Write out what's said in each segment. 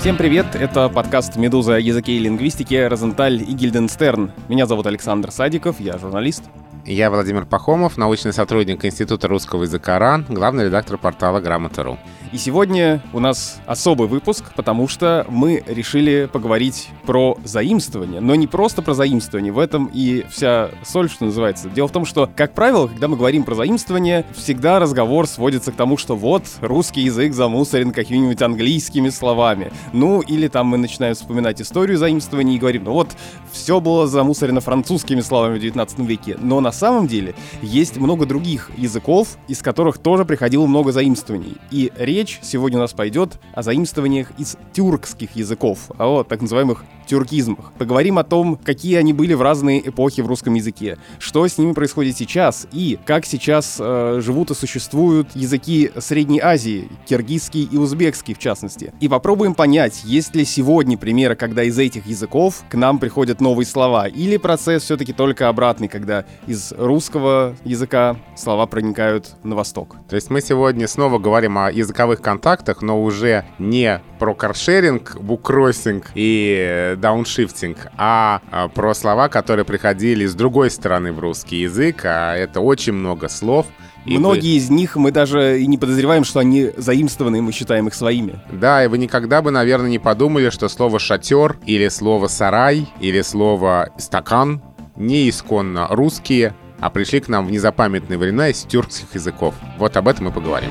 Всем привет, это подкаст «Медуза. Языки и лингвистики. Розенталь и Гильденстерн». Меня зовут Александр Садиков, я журналист. Я Владимир Пахомов, научный сотрудник Института русского языка РАН, главный редактор портала Грамота.ру. И сегодня у нас особый выпуск, потому что мы решили поговорить про заимствование, но не просто про заимствование, в этом и вся соль, что называется. Дело в том, что, как правило, когда мы говорим про заимствование, всегда разговор сводится к тому, что вот русский язык замусорен какими-нибудь английскими словами. Ну, или там мы начинаем вспоминать историю заимствования и говорим, ну вот, все было замусорено французскими словами в 19 веке. Но на самом деле есть много других языков, из которых тоже приходило много заимствований. И речь сегодня у нас пойдет о заимствованиях из тюркских языков, о так называемых тюркизмах. Поговорим о том, какие они были в разные эпохи в русском языке, что с ними происходит сейчас и как сейчас э, живут и существуют языки Средней Азии, киргизский и узбекский в частности. И попробуем понять, есть ли сегодня примеры, когда из этих языков к нам приходят новые слова, или процесс все-таки только обратный, когда из русского языка слова проникают на восток. То есть мы сегодня снова говорим о языковых контактах, но уже не про каршеринг, буккроссинг и дауншифтинг, а, а про слова, которые приходили с другой стороны в русский язык, а это очень много слов, и Многие вы... из них мы даже и не подозреваем, что они заимствованы, и мы считаем их своими. Да, и вы никогда бы, наверное, не подумали, что слово «шатер» или слово «сарай» или слово «стакан» не исконно русские, а пришли к нам в незапамятные времена из тюркских языков. Вот об этом мы поговорим.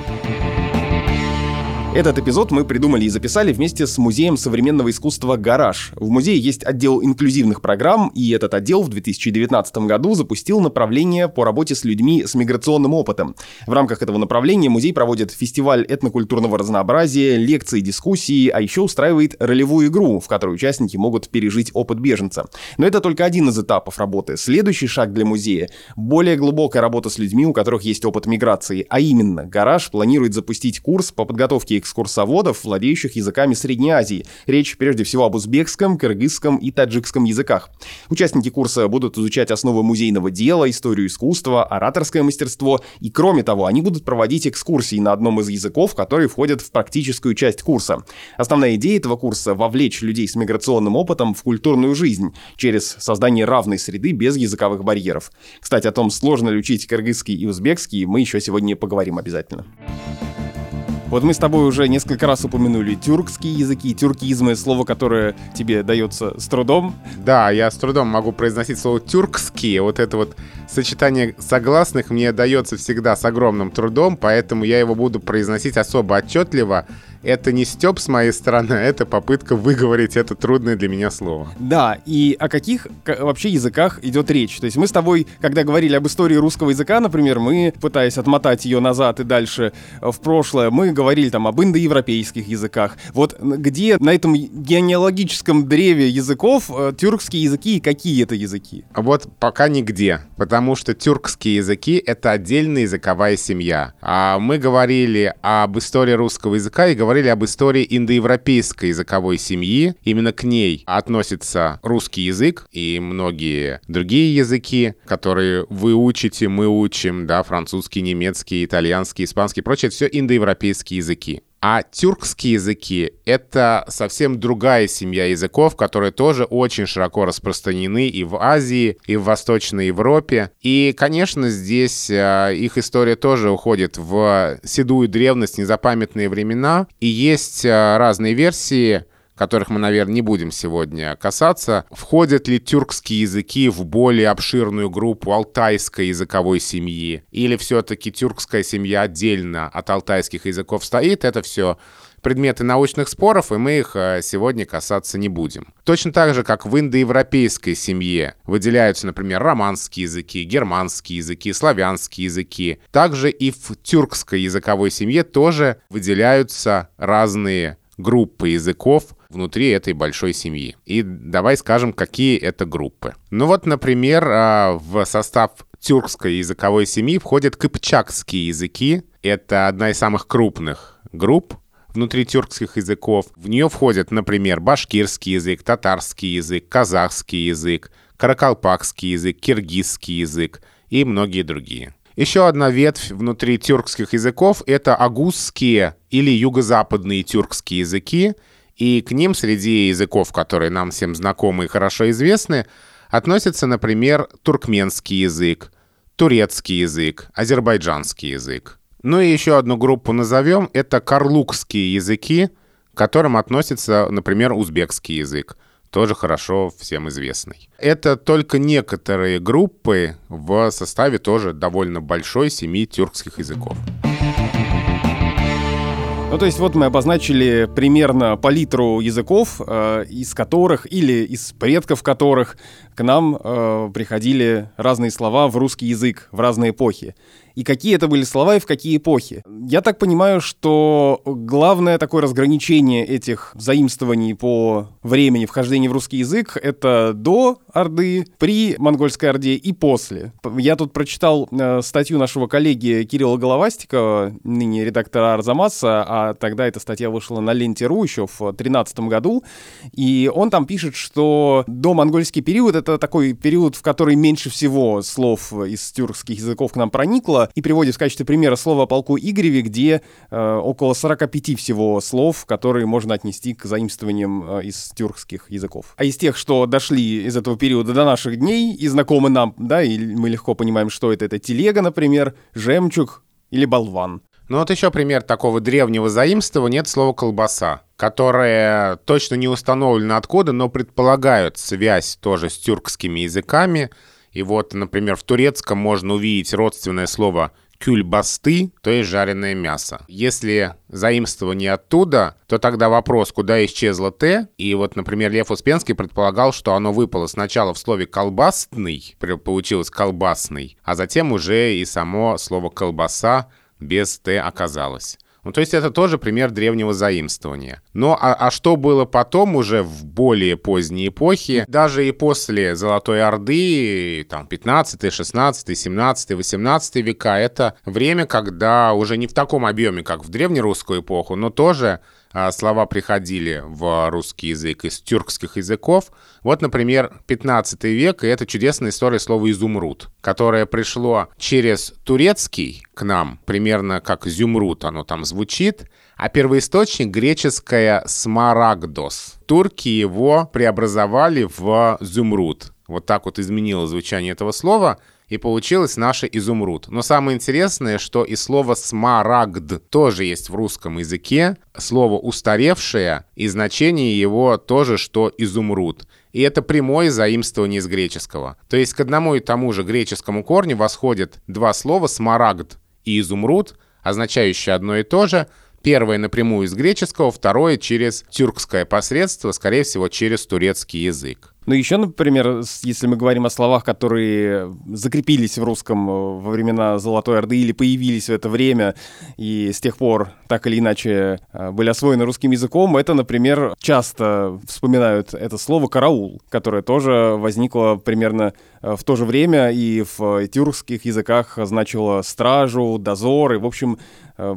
Этот эпизод мы придумали и записали вместе с Музеем современного искусства «Гараж». В музее есть отдел инклюзивных программ, и этот отдел в 2019 году запустил направление по работе с людьми с миграционным опытом. В рамках этого направления музей проводит фестиваль этнокультурного разнообразия, лекции, дискуссии, а еще устраивает ролевую игру, в которой участники могут пережить опыт беженца. Но это только один из этапов работы. Следующий шаг для музея — более глубокая работа с людьми, у которых есть опыт миграции, а именно «Гараж» планирует запустить курс по подготовке экскурсоводов, владеющих языками Средней Азии. Речь прежде всего об узбекском, кыргызском и таджикском языках. Участники курса будут изучать основы музейного дела, историю искусства, ораторское мастерство, и кроме того, они будут проводить экскурсии на одном из языков, которые входят в практическую часть курса. Основная идея этого курса — вовлечь людей с миграционным опытом в культурную жизнь через создание равной среды без языковых барьеров. Кстати, о том, сложно ли учить кыргызский и узбекский, мы еще сегодня поговорим обязательно. Вот мы с тобой уже несколько раз упомянули тюркские языки, тюркизмы, слово, которое тебе дается с трудом. Да, я с трудом могу произносить слово тюркские. Вот это вот сочетание согласных мне дается всегда с огромным трудом, поэтому я его буду произносить особо отчетливо это не степ с моей стороны, а это попытка выговорить это трудное для меня слово. Да, и о каких вообще языках идет речь? То есть мы с тобой, когда говорили об истории русского языка, например, мы, пытаясь отмотать ее назад и дальше э, в прошлое, мы говорили там об индоевропейских языках. Вот где на этом генеалогическом древе языков э, тюркские языки и какие это языки? Вот пока нигде, потому что тюркские языки — это отдельная языковая семья. А мы говорили об истории русского языка и говорили говорили об истории индоевропейской языковой семьи. Именно к ней относится русский язык и многие другие языки, которые вы учите, мы учим, да, французский, немецкий, итальянский, испанский, прочее, это все индоевропейские языки. А тюркские языки — это совсем другая семья языков, которые тоже очень широко распространены и в Азии, и в Восточной Европе. И, конечно, здесь э, их история тоже уходит в седую древность, незапамятные времена. И есть э, разные версии, которых мы, наверное, не будем сегодня касаться, входят ли тюркские языки в более обширную группу алтайской языковой семьи, или все-таки тюркская семья отдельно от алтайских языков стоит, это все предметы научных споров, и мы их э, сегодня касаться не будем. Точно так же, как в индоевропейской семье выделяются, например, романские языки, германские языки, славянские языки, также и в тюркской языковой семье тоже выделяются разные группы языков, внутри этой большой семьи. И давай скажем, какие это группы. Ну вот, например, а, в состав тюркской языковой семьи входят кыпчакские языки. Это одна из самых крупных групп внутри тюркских языков. В нее входят, например, башкирский язык, татарский язык, казахский язык, каракалпакский язык, киргизский язык и многие другие. Еще одна ветвь внутри тюркских языков — это агузские или юго-западные тюркские языки — И к ним среди языков, которые нам всем знакомы и хорошо известны, относятся, например, туркменский язык, турецкий язык, азербайджанский язык. Ну и еще одну группу назовем, это карлукские языки, к которым относится, например, узбекский язык, тоже хорошо всем известный. Это только некоторые группы в составе тоже довольно большой семи тюркских языков. Ну, то есть вот мы обозначили примерно палитру языков, э, из которых или из предков которых к нам э, приходили разные слова в русский язык в разные эпохи и какие это были слова и в какие эпохи. Я так понимаю, что главное такое разграничение этих заимствований по времени вхождения в русский язык — это до Орды, при Монгольской Орде и после. Я тут прочитал э, статью нашего коллеги Кирилла Головастикова, ныне редактора Арзамаса, а тогда эта статья вышла на Ленте.ру еще в 2013 году, и он там пишет, что до монгольский период — это такой период, в который меньше всего слов из тюркских языков к нам проникло, и приводит в качестве примера слово о полку Игореве, где э, около 45 всего слов, которые можно отнести к заимствованиям э, из тюркских языков. А из тех, что дошли из этого периода до наших дней и знакомы нам, да, и мы легко понимаем, что это, это телега, например, жемчуг или болван. Ну вот еще пример такого древнего заимствования — это слово «колбаса», которое точно не установлено откуда, но предполагают связь тоже с тюркскими языками — и вот, например, в турецком можно увидеть родственное слово кюльбасты, то есть жареное мясо. Если заимствование оттуда, то тогда вопрос, куда исчезло «т», и вот, например, Лев Успенский предполагал, что оно выпало сначала в слове «колбасный», получилось «колбасный», а затем уже и само слово «колбаса» без «т» оказалось. Ну, то есть это тоже пример древнего заимствования. Но а, а что было потом уже в более поздней эпохе, даже и после Золотой Орды, там, 15, 16, 17, 18 века, это время, когда уже не в таком объеме, как в древнерусскую эпоху, но тоже слова приходили в русский язык из тюркских языков. Вот, например, 15 век, и это чудесная история слова «изумруд», которое пришло через турецкий к нам, примерно как «зюмруд» оно там звучит, а первоисточник греческое «смарагдос». Турки его преобразовали в «зюмруд». Вот так вот изменило звучание этого слова — и получилось наше изумруд. Но самое интересное, что и слово смарагд тоже есть в русском языке, слово устаревшее, и значение его тоже, что изумруд. И это прямое заимствование из греческого. То есть к одному и тому же греческому корню восходят два слова «смарагд» и «изумруд», означающие одно и то же, Первое напрямую из греческого, второе через тюркское посредство, скорее всего, через турецкий язык. Ну, еще, например, если мы говорим о словах, которые закрепились в русском э, во времена Золотой Орды или появились в это время и с тех пор так или иначе э, были освоены русским языком, это, например, часто вспоминают это слово «караул», которое тоже возникло примерно э, в то же время и в тюркских языках значило «стражу», «дозор», и, в общем,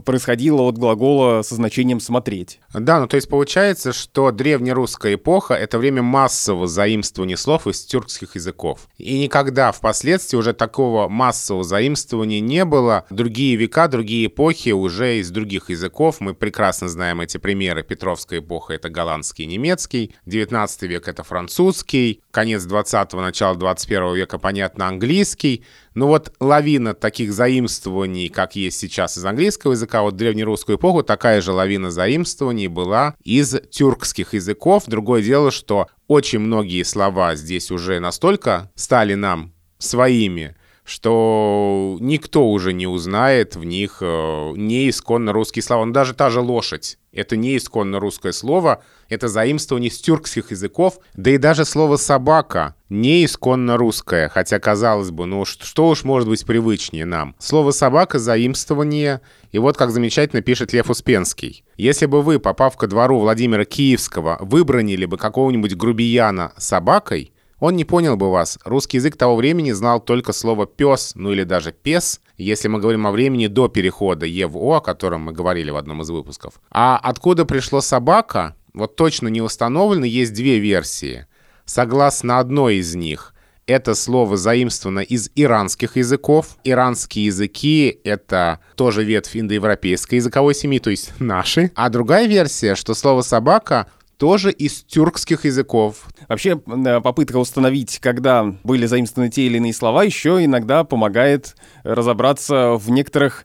происходило от глагола со значением «смотреть». Да, ну то есть получается, что древнерусская эпоха — это время массового заимствования заимствование слов из тюркских языков. И никогда впоследствии уже такого массового заимствования не было. Другие века, другие эпохи уже из других языков. Мы прекрасно знаем эти примеры. Петровская эпоха — это голландский и немецкий. 19 век — это французский. Конец 20-го, начало 21 века, понятно, английский. Но вот лавина таких заимствований, как есть сейчас из английского языка, вот древнерусскую эпоху такая же лавина заимствований была из тюркских языков. Другое дело, что очень многие слова здесь уже настолько стали нам своими, что никто уже не узнает в них э, не исконно русские слова. Ну, даже та же лошадь — это не исконно русское слово, это заимствование с тюркских языков, да и даже слово «собака» не исконно русское, хотя, казалось бы, ну что уж может быть привычнее нам. Слово «собака» — заимствование, и вот как замечательно пишет Лев Успенский. Если бы вы, попав ко двору Владимира Киевского, выбронили бы какого-нибудь грубияна собакой, он не понял бы вас. Русский язык того времени знал только слово «пес», ну или даже «пес», если мы говорим о времени до перехода «е» в «о», о котором мы говорили в одном из выпусков. А откуда пришло «собака», вот точно не установлено, есть две версии. Согласно одной из них, это слово заимствовано из иранских языков. Иранские языки — это тоже ветвь индоевропейской языковой семьи, то есть наши. А другая версия, что слово «собака» тоже из тюркских языков. Вообще, э, попытка установить, когда были заимствованы те или иные слова, еще иногда помогает разобраться в некоторых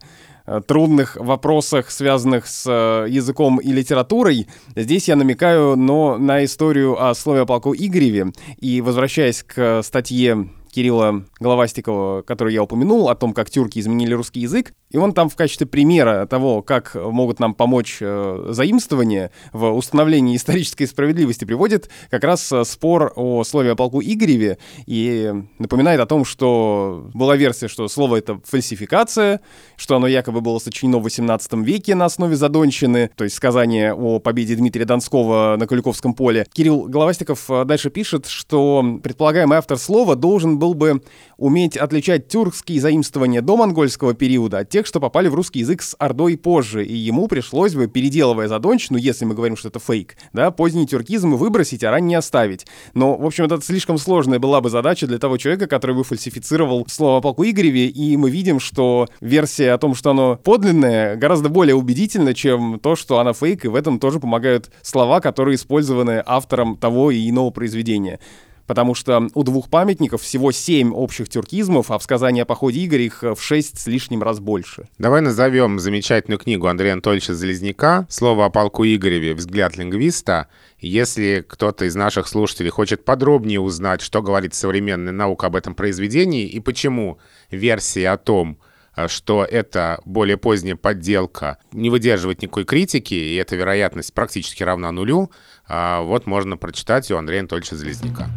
Э, трудных вопросах, связанных с э, языком и литературой. Здесь я намекаю но на историю о слове о полку Игореве. И возвращаясь к статье Кирилла Головастикова, который я упомянул, о том, как тюрки изменили русский язык. И он там в качестве примера того, как могут нам помочь э, заимствования в установлении исторической справедливости, приводит как раз э, спор о слове о полку Игореве и напоминает о том, что была версия, что слово это фальсификация, что оно якобы было сочинено в 18 веке на основе задонщины, то есть сказание о победе Дмитрия Донского на Куликовском поле. Кирилл Головастиков э, дальше пишет, что предполагаемый автор слова должен был бы уметь отличать тюркские заимствования до монгольского периода от тех, что попали в русский язык с Ордой позже, и ему пришлось бы, переделывая задончину, если мы говорим, что это фейк, да, поздний тюркизм выбросить, а ранний оставить. Но, в общем, это слишком сложная была бы задача для того человека, который бы фальсифицировал слово полку Игореве, и мы видим, что версия о том, что оно подлинное, гораздо более убедительна, чем то, что она фейк, и в этом тоже помогают слова, которые использованы автором того и иного произведения потому что у двух памятников всего семь общих тюркизмов, а в сказании о походе Игоря их в шесть с лишним раз больше. Давай назовем замечательную книгу Андрея Анатольевича Залезняка «Слово о полку Игореве. Взгляд лингвиста». Если кто-то из наших слушателей хочет подробнее узнать, что говорит современная наука об этом произведении и почему версия о том, что это более поздняя подделка не выдерживает никакой критики, и эта вероятность практически равна нулю, вот можно прочитать у Андрея Анатольевича Залезняка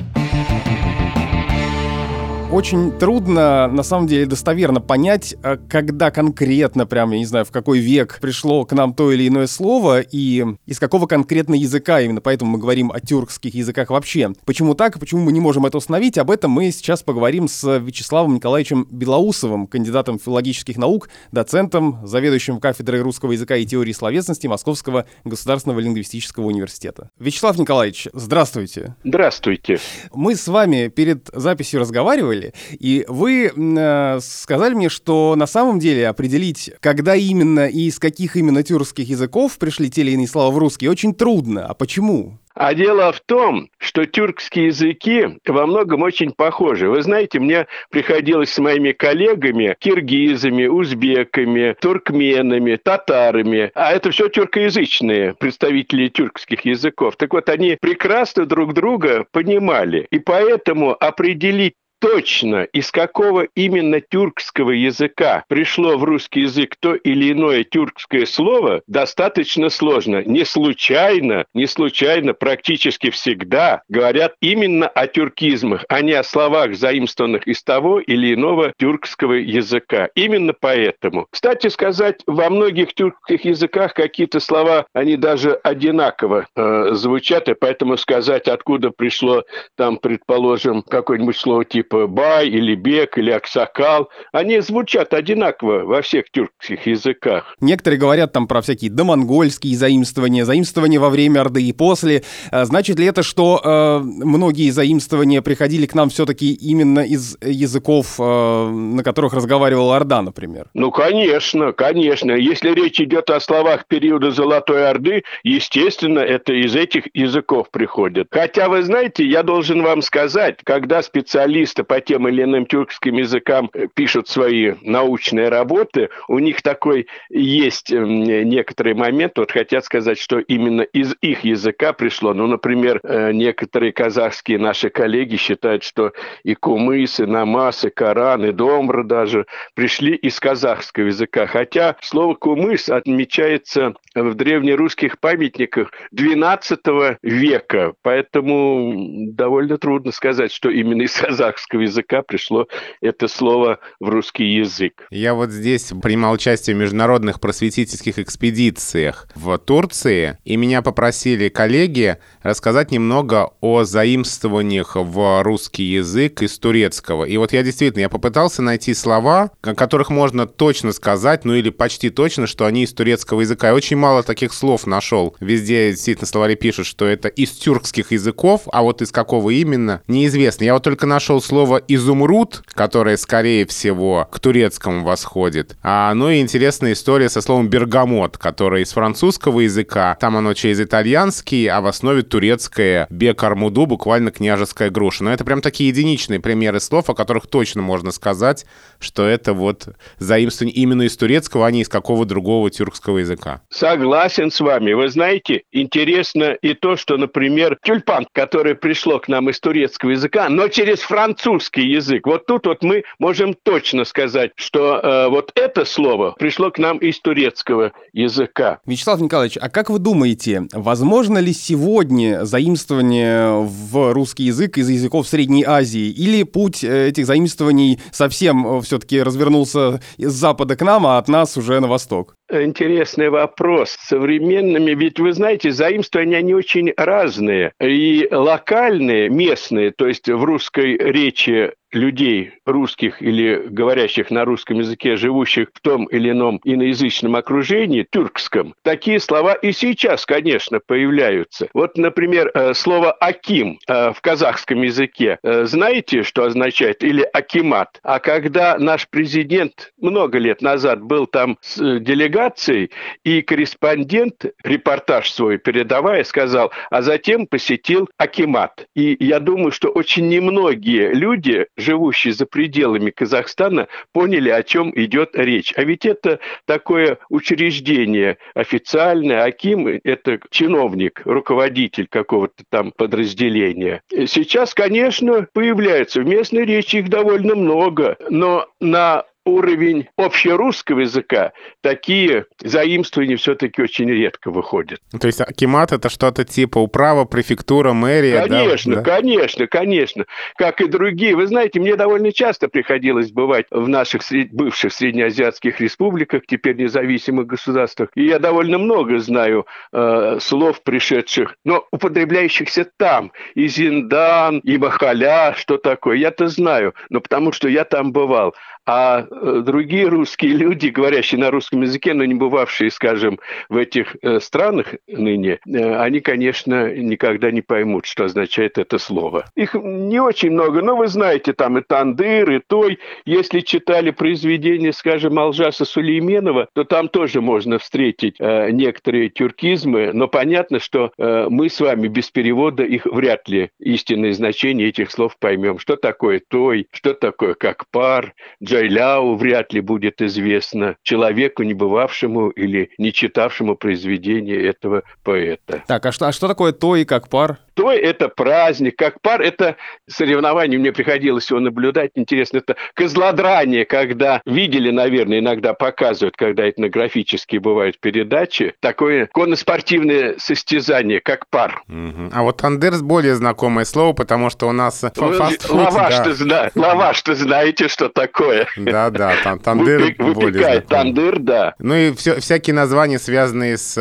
очень трудно, на самом деле, достоверно понять, э, когда конкретно, прям, я не знаю, в какой век пришло к нам то или иное слово и из какого конкретно языка. Именно поэтому мы говорим о тюркских языках вообще. Почему так и почему мы не можем это установить, об этом мы сейчас поговорим с Вячеславом Николаевичем Белоусовым, кандидатом филологических наук, доцентом, заведующим кафедрой русского языка и теории словесности Московского государственного лингвистического университета. Вячеслав Николаевич, здравствуйте. Здравствуйте. Мы с вами перед записью разговаривали, деле. И вы э, сказали мне, что на самом деле определить, когда именно и из каких именно тюркских языков пришли те или иные слова в русский, очень трудно. А почему? А дело в том, что тюркские языки во многом очень похожи. Вы знаете, мне приходилось с моими коллегами, киргизами, узбеками, туркменами, татарами, а это все тюркоязычные представители тюркских языков. Так вот, они прекрасно друг друга понимали. И поэтому определить точно, из какого именно тюркского языка пришло в русский язык то или иное тюркское слово, достаточно сложно. Не случайно, не случайно практически всегда говорят именно о тюркизмах, а не о словах, заимствованных из того или иного тюркского языка. Именно поэтому. Кстати сказать, во многих тюркских языках какие-то слова, они даже одинаково э, звучат, и поэтому сказать, откуда пришло там, предположим, какое-нибудь слово типа бай или бек или аксакал, они звучат одинаково во всех тюркских языках. Некоторые говорят там про всякие домонгольские заимствования, заимствования во время Орды и после. А значит ли это, что э, многие заимствования приходили к нам все-таки именно из языков, э, на которых разговаривала Орда, например? Ну, конечно, конечно. Если речь идет о словах периода Золотой Орды, естественно, это из этих языков приходит. Хотя, вы знаете, я должен вам сказать, когда специалисты специалисты по тем или иным тюркским языкам э, пишут свои научные работы, у них такой есть эм, некоторый момент, вот хотят сказать, что именно из их языка пришло. Ну, например, э, некоторые казахские наши коллеги считают, что и кумыс, и намаз, и коран, и домра даже пришли из казахского языка. Хотя слово кумыс отмечается в древнерусских памятниках XII века, поэтому довольно трудно сказать, что именно из казахского русского языка пришло это слово в русский язык. Я вот здесь принимал участие в международных просветительских экспедициях в Турции, и меня попросили коллеги рассказать немного о заимствованиях в русский язык из турецкого. И вот я действительно, я попытался найти слова, о которых можно точно сказать, ну или почти точно, что они из турецкого языка. Я очень мало таких слов нашел. Везде действительно словари пишут, что это из тюркских языков, а вот из какого именно, неизвестно. Я вот только нашел слово слово «изумруд», которое, скорее всего, к турецкому восходит. А, ну и интересная история со словом «бергамот», которое из французского языка, там оно через итальянский, а в основе турецкое «бекармуду», буквально «княжеская груша». Но это прям такие единичные примеры слов, о которых точно можно сказать, что это вот заимствование именно из турецкого, а не из какого другого тюркского языка. Согласен с вами. Вы знаете, интересно и то, что, например, тюльпан, который пришло к нам из турецкого языка, но через французский язык. Вот тут вот мы можем точно сказать, что э, вот это слово пришло к нам из турецкого языка. Вячеслав Николаевич, а как вы думаете, возможно ли сегодня заимствование в русский язык из языков Средней Азии? Или путь э, этих заимствований совсем э, все-таки развернулся с запада к нам, а от нас уже на восток? Интересный вопрос. Современными, ведь вы знаете, заимствования, они очень разные. И локальные, местные, то есть в русской речи встречи людей русских или говорящих на русском языке, живущих в том или ином иноязычном окружении, тюркском, такие слова и сейчас, конечно, появляются. Вот, например, э, слово «аким» э, в казахском языке, э, знаете, что означает? Или «акимат». А когда наш президент много лет назад был там с делегацией, и корреспондент, репортаж свой передавая, сказал, а затем посетил Акимат. И я думаю, что очень немногие люди живущие за пределами Казахстана, поняли, о чем идет речь. А ведь это такое учреждение официальное, Аким – это чиновник, руководитель какого-то там подразделения. Сейчас, конечно, появляются в местной речи их довольно много, но на уровень общерусского языка, такие заимствования все-таки очень редко выходят. То есть акимат — это что-то типа управа, префектура, мэрия? Конечно, да? конечно, конечно. Как и другие. Вы знаете, мне довольно часто приходилось бывать в наших сред... бывших среднеазиатских республиках, теперь независимых государствах. И я довольно много знаю э, слов, пришедших, но употребляющихся там. И Зиндан, и Махаля, что такое. Я-то знаю, но потому что я там бывал. А э, другие русские люди, говорящие на русском языке, но не бывавшие, скажем, в этих э, странах ныне, э, они, конечно, никогда не поймут, что означает это слово. Их не очень много, но вы знаете, там и Тандыр, и Той. Если читали произведения, скажем, Алжаса Сулейменова, то там тоже можно встретить некоторые тюркизмы, но понятно, что мы с вами без перевода их вряд ли истинное значение этих слов поймем. Что такое Той, что такое как пар, Джайляу вряд ли будет известно человеку, не бывавшему или не читавшему произведение этого поэта. Так, а что, а что такое то и как пар? Той – это праздник, как пар – это соревнование, мне приходилось его наблюдать, интересно, это козлодрание, когда видели, наверное, иногда показывают, когда этнографические бывают передачи, такое конноспортивное состязание, как пар. Угу. А вот тандерс более знакомое слово, потому что у нас фастфуд, лаваш, да. ты, зна... лаваш, ты знаете, что такое? Да-да, там тандыр Выпек, более тандыр, да. Ну и все, всякие названия, связанные с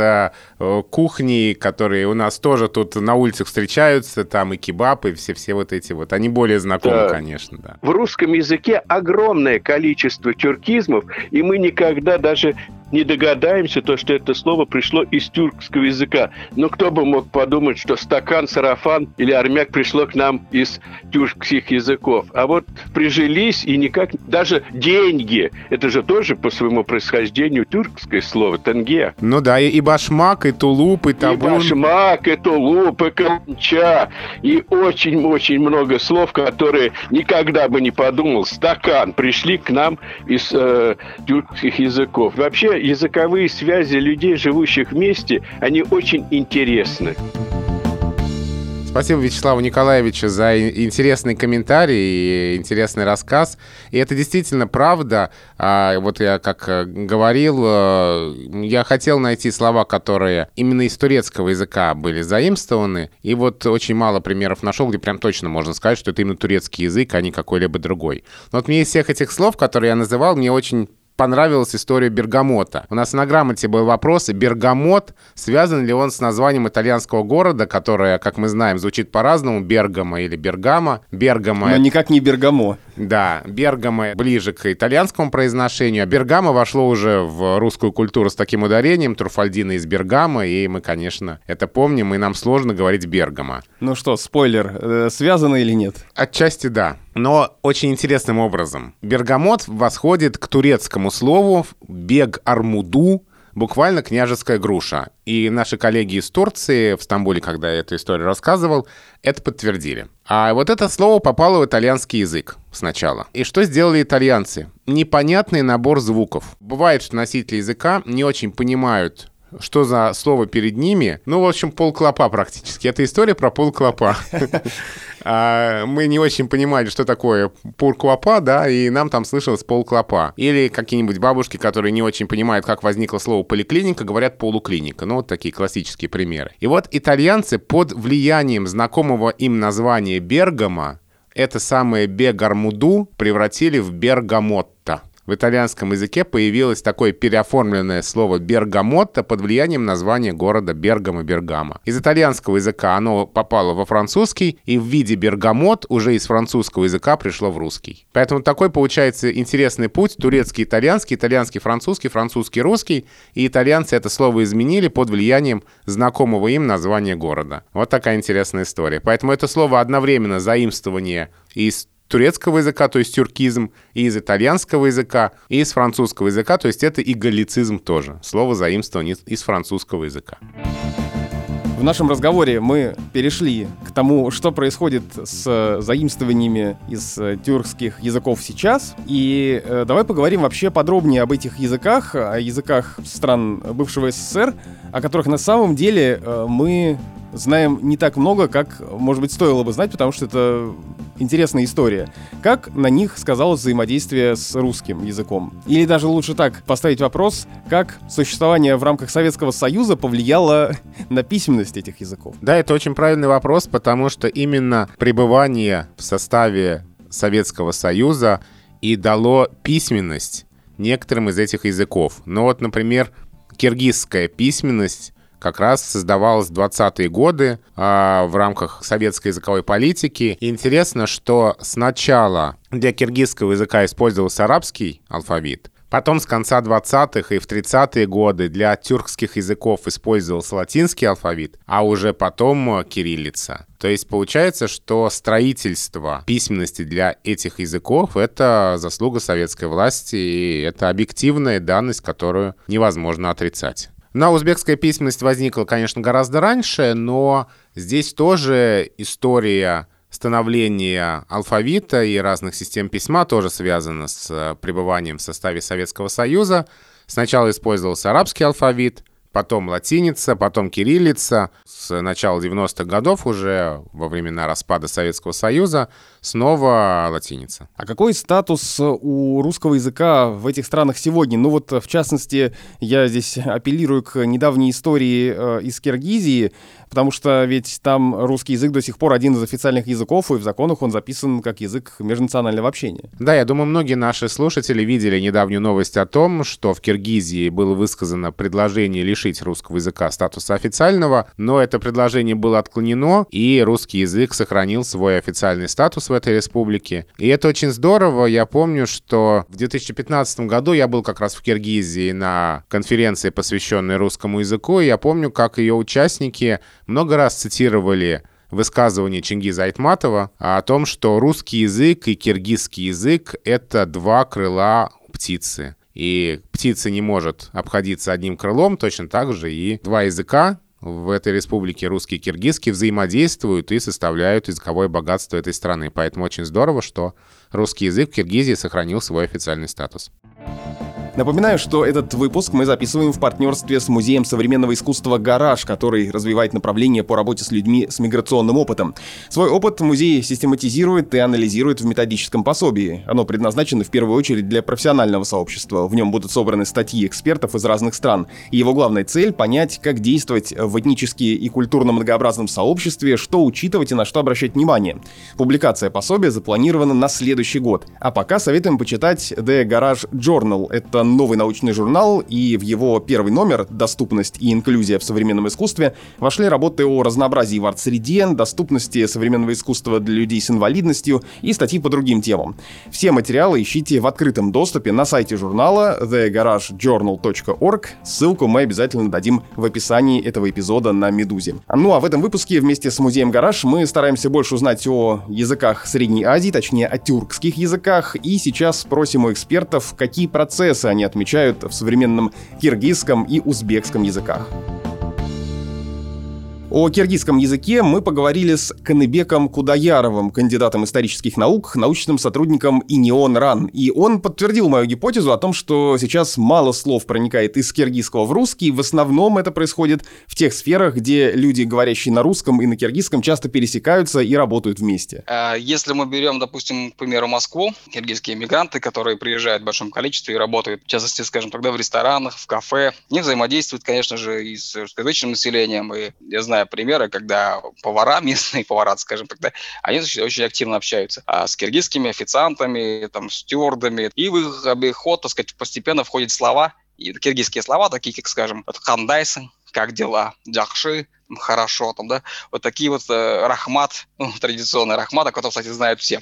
э, кухней, которые у нас тоже тут на улицах встречаются, там и кебаб, и все-все вот эти вот. Они более знакомы, да. конечно, да. В русском языке огромное количество тюркизмов, и мы никогда даже не догадаемся, то, что это слово пришло из тюркского языка. Но кто бы мог подумать, что стакан, сарафан или армяк пришло к нам из тюркских языков. А вот прижились и никак... Даже деньги, это же тоже по своему происхождению тюркское слово, тенге. Ну да, и, и башмак, и тулуп, и табун. И башмак, и тулуп, и конча, и очень-очень много слов, которые никогда бы не подумал. Стакан пришли к нам из э, тюркских языков. Вообще языковые связи людей, живущих вместе, они очень интересны. Спасибо Вячеславу Николаевичу за интересный комментарий и интересный рассказ. И это действительно правда. А, вот я как э, говорил, э, я хотел найти слова, которые именно из турецкого языка были заимствованы. И вот очень мало примеров нашел, где прям точно можно сказать, что это именно турецкий язык, а не какой-либо другой. Но вот мне из всех этих слов, которые я называл, мне очень понравилась история Бергамота. У нас на грамоте был вопрос, Бергамот, связан ли он с названием итальянского города, которое, как мы знаем, звучит по-разному, Бергамо или Бергама. Бергамо... Но никак не Бергамо. Да, Бергамо ближе к итальянскому произношению, а Бергамо вошло уже в русскую культуру с таким ударением, Труфальдина из Бергама, и мы, конечно, это помним, и нам сложно говорить Бергамо. Ну что, спойлер, э, связано или нет? Отчасти да. Но очень интересным образом. Бергамот восходит к турецкому слову «бег-армуду», буквально княжеская груша. И наши коллеги из Турции в Стамбуле, когда я эту историю рассказывал, это подтвердили. А вот это слово попало в итальянский язык сначала. И что сделали итальянцы? Непонятный набор звуков. Бывает, что носители языка не очень понимают что за слово перед ними. Ну, в общем, полклопа практически. Это история про полклопа. А, мы не очень понимали, что такое полклопа, да, и нам там слышалось полклопа. Или какие-нибудь бабушки, которые не очень понимают, как возникло слово поликлиника, говорят полуклиника. Ну, вот такие классические примеры. И вот итальянцы под влиянием знакомого им названия Бергама это самое Бегармуду превратили в Бергамотто в итальянском языке появилось такое переоформленное слово «бергамотто» под влиянием названия города Бергамо-Бергама. Из итальянского языка оно попало во французский, и в виде бергамот уже из французского языка пришло в русский. Поэтому такой получается интересный путь турецкий, итальянский, итальянский, французский, французский, русский, и итальянцы это слово изменили под влиянием знакомого им названия города. Вот такая интересная история. Поэтому это слово одновременно заимствование из турецкого языка, то есть тюркизм, и из итальянского языка, и из французского языка, то есть это и галлицизм тоже. Слово заимствовано из французского языка. В нашем разговоре мы перешли к тому, что происходит с заимствованиями из тюркских языков сейчас. И э, давай поговорим вообще подробнее об этих языках, о языках стран бывшего СССР, о которых на самом деле э, мы знаем не так много, как, может быть, стоило бы знать, потому что это интересная история. Как на них сказалось взаимодействие с русским языком? Или даже лучше так поставить вопрос, как существование в рамках Советского Союза повлияло на письменность этих языков? Да, это очень правильный вопрос, потому что именно пребывание в составе Советского Союза и дало письменность некоторым из этих языков. Ну вот, например, киргизская письменность как раз создавалась в 20-е годы э, в рамках советской языковой политики. И интересно, что сначала для киргизского языка использовался арабский алфавит, Потом с конца 20-х и в 30-е годы для тюркских языков использовался латинский алфавит, а уже потом кириллица. То есть получается, что строительство письменности для этих языков — это заслуга советской власти, и это объективная данность, которую невозможно отрицать. На узбекская письменность возникла, конечно, гораздо раньше, но здесь тоже история становления алфавита и разных систем письма тоже связана с э, пребыванием в составе Советского Союза. Сначала использовался арабский алфавит, потом латиница, потом кириллица. С начала 90-х годов уже во времена распада Советского Союза снова латиница. А какой статус у русского языка в этих странах сегодня? Ну вот, в частности, я здесь апеллирую к недавней истории э, из Киргизии, потому что ведь там русский язык до сих пор один из официальных языков, и в законах он записан как язык межнационального общения. Да, я думаю, многие наши слушатели видели недавнюю новость о том, что в Киргизии было высказано предложение лишить русского языка статуса официального, но это предложение было отклонено, и русский язык сохранил свой официальный статус в этой республике. И это очень здорово. Я помню, что в 2015 году я был как раз в Киргизии на конференции, посвященной русскому языку, и я помню, как ее участники много раз цитировали высказывание Чингиза Айтматова о том, что русский язык и киргизский язык — это два крыла птицы. И птица не может обходиться одним крылом, точно так же и два языка в этой республике русский и киргизский взаимодействуют и составляют языковое богатство этой страны. Поэтому очень здорово, что русский язык в Киргизии сохранил свой официальный статус. Напоминаю, что этот выпуск мы записываем в партнерстве с Музеем современного искусства «Гараж», который развивает направление по работе с людьми с миграционным опытом. Свой опыт музей систематизирует и анализирует в методическом пособии. Оно предназначено в первую очередь для профессионального сообщества. В нем будут собраны статьи экспертов из разных стран. И его главная цель — понять, как действовать в этнически и культурно многообразном сообществе, что учитывать и на что обращать внимание. Публикация пособия запланирована на следующий год. А пока советуем почитать The Garage Journal. Это новый научный журнал, и в его первый номер «Доступность и инклюзия в современном искусстве» вошли работы о разнообразии в арт-среде, доступности современного искусства для людей с инвалидностью и статьи по другим темам. Все материалы ищите в открытом доступе на сайте журнала thegaragejournal.org. Ссылку мы обязательно дадим в описании этого эпизода на «Медузе». Ну а в этом выпуске вместе с музеем «Гараж» мы стараемся больше узнать о языках Средней Азии, точнее о тюркских языках, и сейчас спросим у экспертов, какие процессы они отмечают в современном киргизском и узбекском языках. О киргизском языке мы поговорили с Каныбеком Кудаяровым, кандидатом исторических наук, научным сотрудником ИНИОН РАН. И он подтвердил мою гипотезу о том, что сейчас мало слов проникает из киргизского в русский. В основном это происходит в тех сферах, где люди, говорящие на русском и на киргизском, часто пересекаются и работают вместе. А, если мы берем, допустим, к примеру, Москву, киргизские иммигранты, которые приезжают в большом количестве и работают, в частности, скажем, тогда в ресторанах, в кафе, они взаимодействуют, конечно же, и с русскоязычным населением. И я знаю, знаю примеры, когда повара, местные повара, скажем так, да, они очень активно общаются а с киргизскими официантами, там, стюардами, и в их обиход, так сказать, постепенно входят слова, и киргизские слова, такие как, скажем, хандайсы, как дела, джахши, хорошо, там, да, вот такие вот э, рахмат, ну, традиционный рахмат, о котором, кстати, знают все,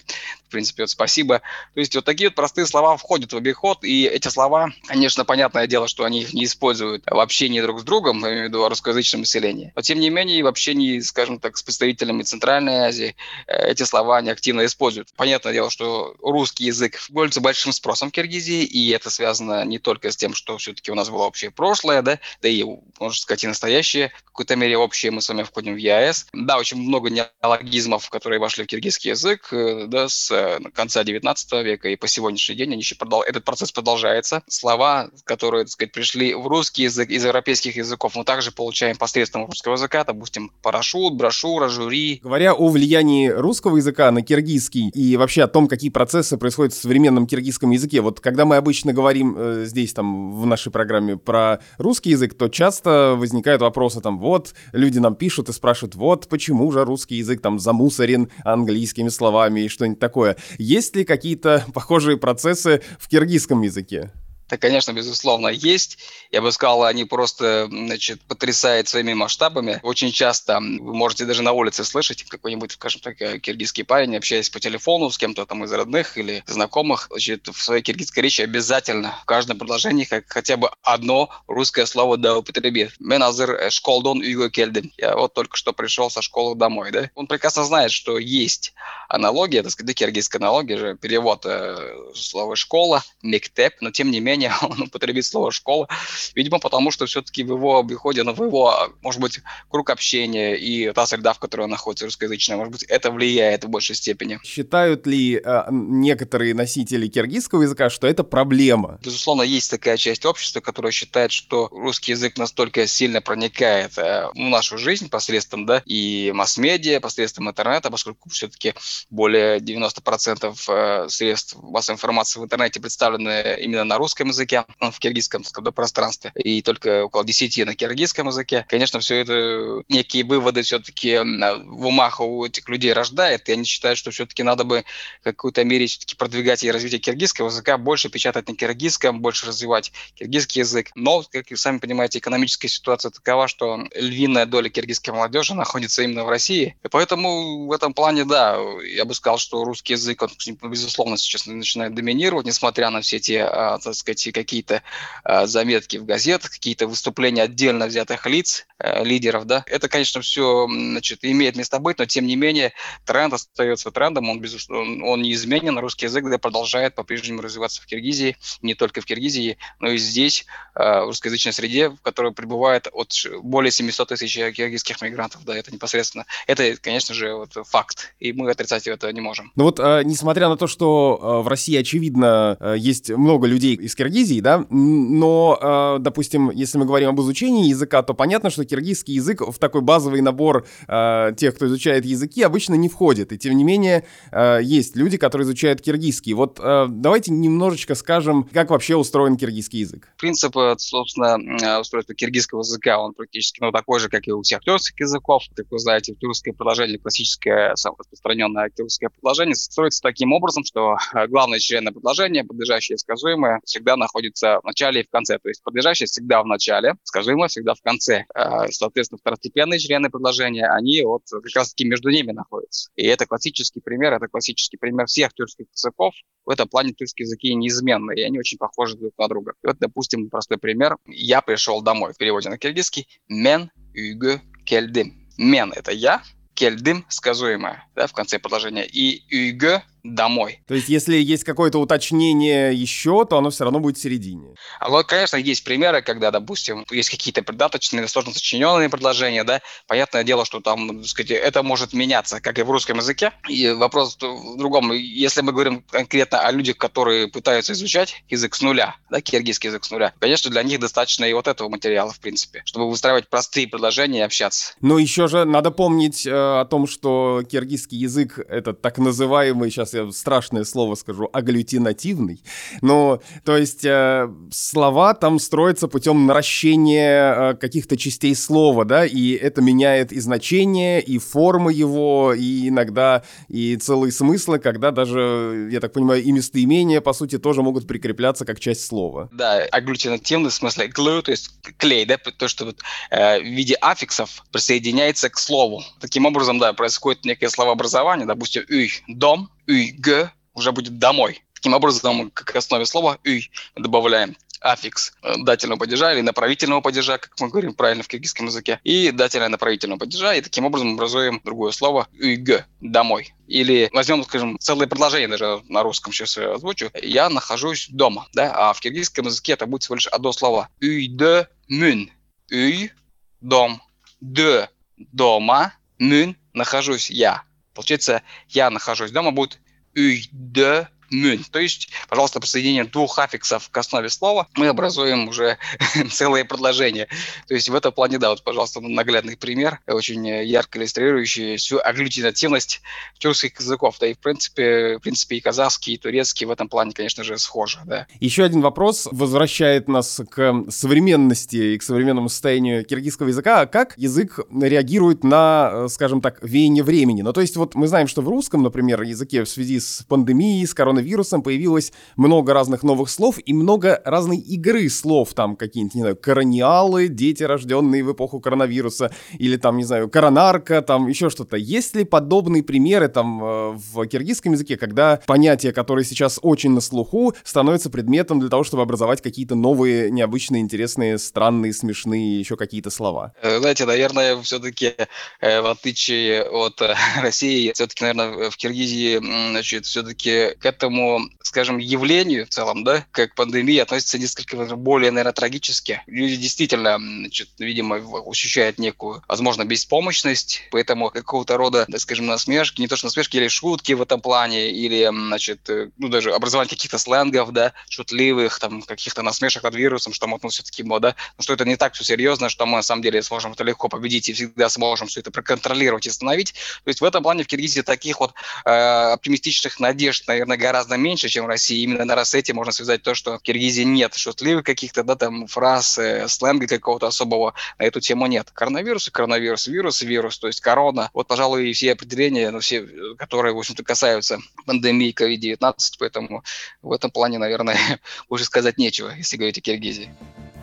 в принципе, вот спасибо. То есть вот такие вот простые слова входят в обиход, и эти слова, конечно, понятное дело, что они их не используют в общении друг с другом, я имею в виду русскоязычном населении, но, тем не менее, в общении, скажем так, с представителями Центральной Азии э, эти слова они активно используют. Понятное дело, что русский язык пользуется большим спросом в Киргизии, и это связано не только с тем, что все-таки у нас было общее прошлое, да, да и, можно сказать, и настоящее, в какой-то мере общее общее мы с вами входим в ЕАЭС. Да, очень много неологизмов, которые вошли в киргизский язык э, да, с э, конца 19 века и по сегодняшний день они еще продол... этот процесс продолжается. Слова, которые, так сказать, пришли в русский язык из европейских языков, мы также получаем посредством русского языка, допустим, парашют, брошюра, жюри. Говоря о влиянии русского языка на киргизский и вообще о том, какие процессы происходят в современном киргизском языке, вот когда мы обычно говорим э, здесь, там, в нашей программе про русский язык, то часто возникают вопросы, там, вот, люди люди нам пишут и спрашивают, вот почему же русский язык там замусорен английскими словами и что-нибудь такое. Есть ли какие-то похожие процессы в киргизском языке? Да, конечно, безусловно, есть. Я бы сказал, они просто, значит, потрясают своими масштабами. Очень часто вы можете даже на улице слышать какой-нибудь, скажем так, э, киргизский парень, общаясь по телефону с кем-то там из родных или знакомых, значит, в своей киргизской речи обязательно в каждом предложении как хотя бы одно русское слово да употребит. Мен азыр школдон үйгө келдим. Я вот только что пришел со школы домой, да? Он прекрасно знает, что есть аналогия, так сказать, киргизская аналогия же, перевод э, слова школа, мектеп, но тем не менее менее он употребит слово «школа». Видимо, потому что все-таки в его обиходе, ну, в его, может быть, круг общения и та среда, в которой он находится, русскоязычная, может быть, это влияет в большей степени. Считают ли э, некоторые носители киргизского языка, что это проблема? Безусловно, есть такая часть общества, которая считает, что русский язык настолько сильно проникает э, в нашу жизнь посредством, да, и масс-медиа, посредством интернета, поскольку все-таки более 90% э, средств массовой информации в интернете представлены именно на русском русском языке, ну, в киргизском пространстве, и только около 10 на киргизском языке. Конечно, все это некие выводы все-таки в умах у этих людей рождает, и они считают, что все-таки надо бы в какой-то мере все-таки продвигать и развитие киргизского языка, больше печатать на киргизском, больше развивать киргизский язык. Но, как вы сами понимаете, экономическая ситуация такова, что львиная доля киргизской молодежи находится именно в России. И поэтому в этом плане, да, я бы сказал, что русский язык, он, безусловно, сейчас начинает доминировать, несмотря на все те, а, так сказать, сказать, какие-то э, заметки в газетах, какие-то выступления отдельно взятых лиц, э, лидеров, да. Это, конечно, все, значит, имеет место быть, но тем не менее тренд остается трендом, он, безусловно, он неизменен, русский язык да, продолжает по-прежнему развиваться в Киргизии, не только в Киргизии, но и здесь, э, в русскоязычной среде, в которой пребывает от более 700 тысяч киргизских мигрантов, да, это непосредственно, это, конечно же, вот факт, и мы отрицать это не можем. Ну вот, э, несмотря на то, что в России, очевидно, есть много людей из Киргизии, да, но, э, допустим, если мы говорим об изучении языка, то понятно, что киргизский язык в такой базовый набор э, тех, кто изучает языки, обычно не входит, и тем не менее э, есть люди, которые изучают киргизский. Вот давайте немножечко скажем, как вообще устроен киргизский язык. Принцип, собственно, устройства киргизского языка, он практически ну, такой же, как и у всех тюркских языков. Как вы знаете, тюркское предложение, классическое, самое распространенное тюркское предложение, строится таким образом, что главные члены предложения, подлежащие и сказуемые, всегда находится в начале и в конце. То есть подлежащее всегда в начале, скажимо всегда в конце. А, соответственно, второстепенные члены предложения, они вот как раз-таки между ними находятся. И это классический пример, это классический пример всех тюркских языков. В этом плане тюркские языки неизменны, и они очень похожи друг на друга. И вот, допустим, простой пример. Я пришел домой. В переводе на киргизский «мен ügü келдим». «Мен» — это «я», «кельдым» — сказуемое да, в конце предложения, и «ügü» домой. То есть, если есть какое-то уточнение еще, то оно все равно будет в середине. А вот, конечно, есть примеры, когда, допустим, есть какие-то придаточные, сложно сочиненные предложения, да, понятное дело, что там, так сказать, это может меняться, как и в русском языке. И вопрос в другом, если мы говорим конкретно о людях, которые пытаются изучать язык с нуля, да, киргизский язык с нуля, конечно, для них достаточно и вот этого материала, в принципе, чтобы выстраивать простые предложения и общаться. Но еще же надо помнить э, о том, что киргизский язык — это так называемый, сейчас страшное слово скажу, агглютинативный. Но, то есть, э, слова там строятся путем наращения э, каких-то частей слова, да, и это меняет и значение, и формы его, и иногда и целые смыслы, когда даже, я так понимаю, и местоимения, по сути, тоже могут прикрепляться как часть слова. Да, агглютинативный в смысле glue, то есть клей, да, то, что вот, э, в виде аффиксов присоединяется к слову. Таким образом, да, происходит некое словообразование, допустим, «үй» — дом, г уже будет «домой». Таким образом, к основе слова «үй» добавляем аффикс э, дательного падежа или направительного падежа, как мы говорим правильно в киргизском языке, и дательное направительного падежа, и таким образом образуем другое слово «ыг» – «домой». Или возьмем, скажем, целое предложение даже на русском сейчас я озвучу. «Я нахожусь дома», да, а в киргизском языке это будет всего лишь одно слово «үйдө мюн». «Үй» – «дом», «дö» – «дома», «мюн» – «нахожусь я». Получается, «я нахожусь дома» будет «үйдө То есть, пожалуйста, по соединению двух аффиксов к основе слова мы образуем уже целое предложение. То есть в этом плане, да, вот, пожалуйста, наглядный пример, очень ярко иллюстрирующий всю агглютинативность тюркских языков. Да и, в принципе, в принципе и казахский, и турецкий в этом плане, конечно же, схожи. Да. Еще один вопрос возвращает нас к современности и к современному состоянию киргизского языка. А как язык реагирует на, скажем так, веяние времени? Ну, то есть вот мы знаем, что в русском, например, языке в связи с пандемией, с коронавирусом, коронавирусом появилось много разных новых слов и много разной игры слов. Там какие-нибудь, не знаю, корониалы, дети, рожденные в эпоху коронавируса, или там, не знаю, коронарка, там еще что-то. Есть ли подобные примеры там э, в киргизском языке, когда понятие, которое сейчас очень на слуху, становится предметом для того, чтобы образовать какие-то новые, необычные, интересные, странные, смешные еще какие-то слова? Э, знаете, наверное, все-таки э, в отличие от России, все-таки, наверное, в Киргизии, значит, все-таки к этому этому, скажем, явлению в целом, да, как пандемия, относится несколько более, наверное, трагически. Люди действительно, значит, видимо, ощущают некую, возможно, беспомощность, поэтому какого-то рода, так скажем, насмешки, не то что насмешки, или шутки в этом плане, или, значит, э, ну, даже образование каких-то сленгов, да, шутливых, там, каких-то насмешек над вирусом, что мы, ну, все-таки, да, ну, что это не так все серьезно, что мы, на самом деле, сможем это легко победить и всегда сможем все это проконтролировать и остановить. То есть в этом плане в Киргизии таких вот э, оптимистичных надежд, наверное, гораздо гораздо меньше, чем в России. Именно на Рассете можно связать то, что в Киргизии нет шутливых каких-то, да, там, фраз, э, сленга какого-то особого на эту тему нет. Коронавирус и коронавирус, вирус и вирус, то есть корона. Вот, пожалуй, и все определения, ну, все, которые, в общем-то, касаются пандемии COVID-19, поэтому в этом плане, наверное, уже сказать нечего, если говорить о Киргизии.